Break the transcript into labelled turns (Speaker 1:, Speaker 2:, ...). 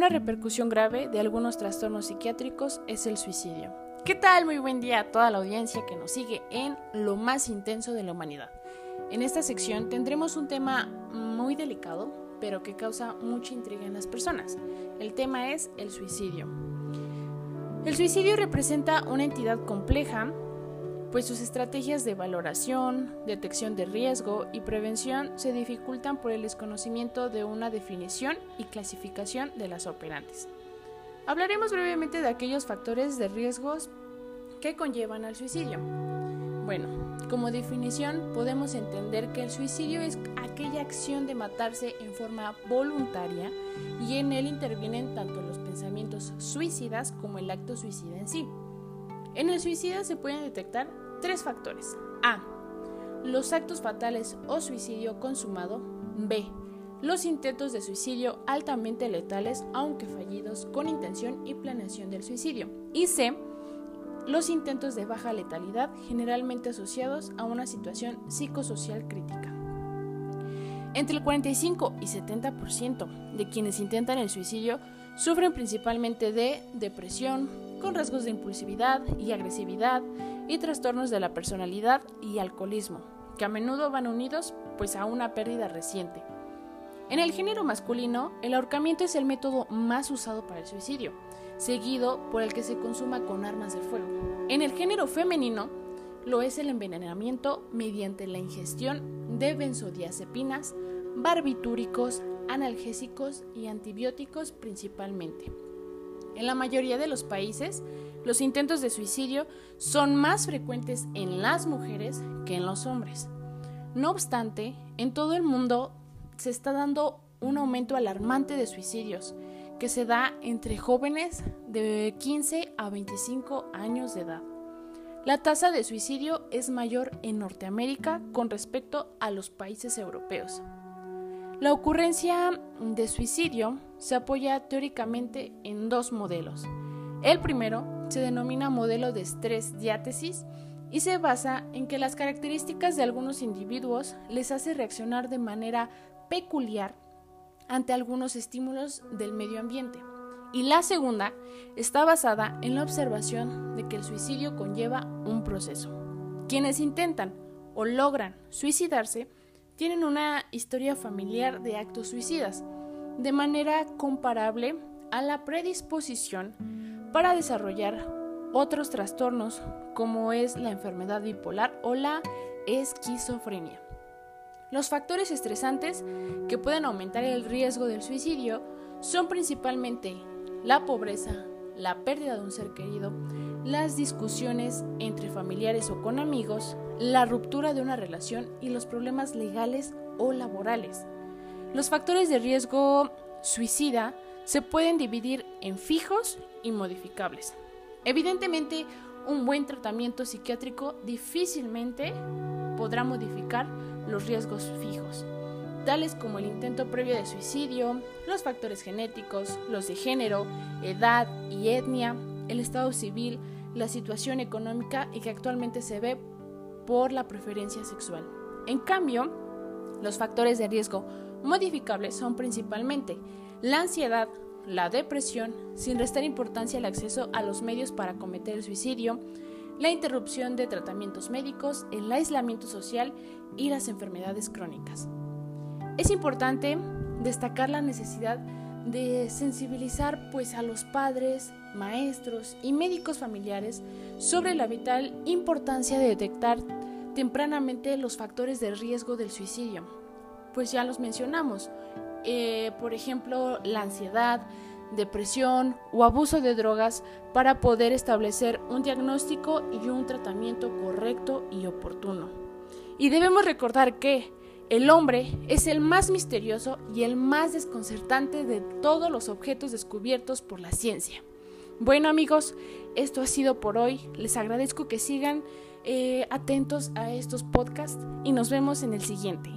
Speaker 1: una repercusión grave de algunos trastornos psiquiátricos es el suicidio. ¿Qué tal? Muy buen día a toda la audiencia que nos sigue en Lo más intenso de la humanidad. En esta sección tendremos un tema muy delicado, pero que causa mucha intriga en las personas. El tema es el suicidio. El suicidio representa una entidad compleja pues sus estrategias de valoración, detección de riesgo y prevención se dificultan por el desconocimiento de una definición y clasificación de las operantes. Hablaremos brevemente de aquellos factores de riesgos que conllevan al suicidio. Bueno, como definición podemos entender que el suicidio es aquella acción de matarse en forma voluntaria y en él intervienen tanto los pensamientos suicidas como el acto suicida en sí. En el suicida se pueden detectar tres factores. A. Los actos fatales o suicidio consumado. B. Los intentos de suicidio altamente letales, aunque fallidos, con intención y planeación del suicidio. Y C. Los intentos de baja letalidad, generalmente asociados a una situación psicosocial crítica. Entre el 45 y 70% de quienes intentan el suicidio sufren principalmente de depresión, con rasgos de impulsividad y agresividad y trastornos de la personalidad y alcoholismo, que a menudo van unidos pues a una pérdida reciente. En el género masculino, el ahorcamiento es el método más usado para el suicidio, seguido por el que se consuma con armas de fuego. En el género femenino, lo es el envenenamiento mediante la ingestión de benzodiazepinas, barbitúricos, analgésicos y antibióticos principalmente. En la mayoría de los países, los intentos de suicidio son más frecuentes en las mujeres que en los hombres. No obstante, en todo el mundo se está dando un aumento alarmante de suicidios que se da entre jóvenes de 15 a 25 años de edad. La tasa de suicidio es mayor en Norteamérica con respecto a los países europeos. La ocurrencia de suicidio se apoya teóricamente en dos modelos. El primero se denomina modelo de estrés diátesis y se basa en que las características de algunos individuos les hace reaccionar de manera peculiar ante algunos estímulos del medio ambiente. Y la segunda está basada en la observación de que el suicidio conlleva un proceso. Quienes intentan o logran suicidarse tienen una historia familiar de actos suicidas, de manera comparable a la predisposición para desarrollar otros trastornos como es la enfermedad bipolar o la esquizofrenia. Los factores estresantes que pueden aumentar el riesgo del suicidio son principalmente la pobreza, la pérdida de un ser querido, las discusiones entre familiares o con amigos, la ruptura de una relación y los problemas legales o laborales. Los factores de riesgo suicida se pueden dividir en fijos y modificables. Evidentemente, un buen tratamiento psiquiátrico difícilmente podrá modificar los riesgos fijos, tales como el intento previo de suicidio, los factores genéticos, los de género, edad y etnia, el estado civil, la situación económica y que actualmente se ve por la preferencia sexual. En cambio, los factores de riesgo modificables son principalmente la ansiedad, la depresión, sin restar importancia al acceso a los medios para cometer el suicidio, la interrupción de tratamientos médicos, el aislamiento social y las enfermedades crónicas. Es importante destacar la necesidad de sensibilizar pues a los padres, maestros y médicos familiares sobre la vital importancia de detectar tempranamente los factores de riesgo del suicidio. Pues ya los mencionamos, eh, por ejemplo, la ansiedad, depresión o abuso de drogas para poder establecer un diagnóstico y un tratamiento correcto y oportuno. Y debemos recordar que el hombre es el más misterioso y el más desconcertante de todos los objetos descubiertos por la ciencia. Bueno amigos, esto ha sido por hoy. Les agradezco que sigan eh, atentos a estos podcasts y nos vemos en el siguiente.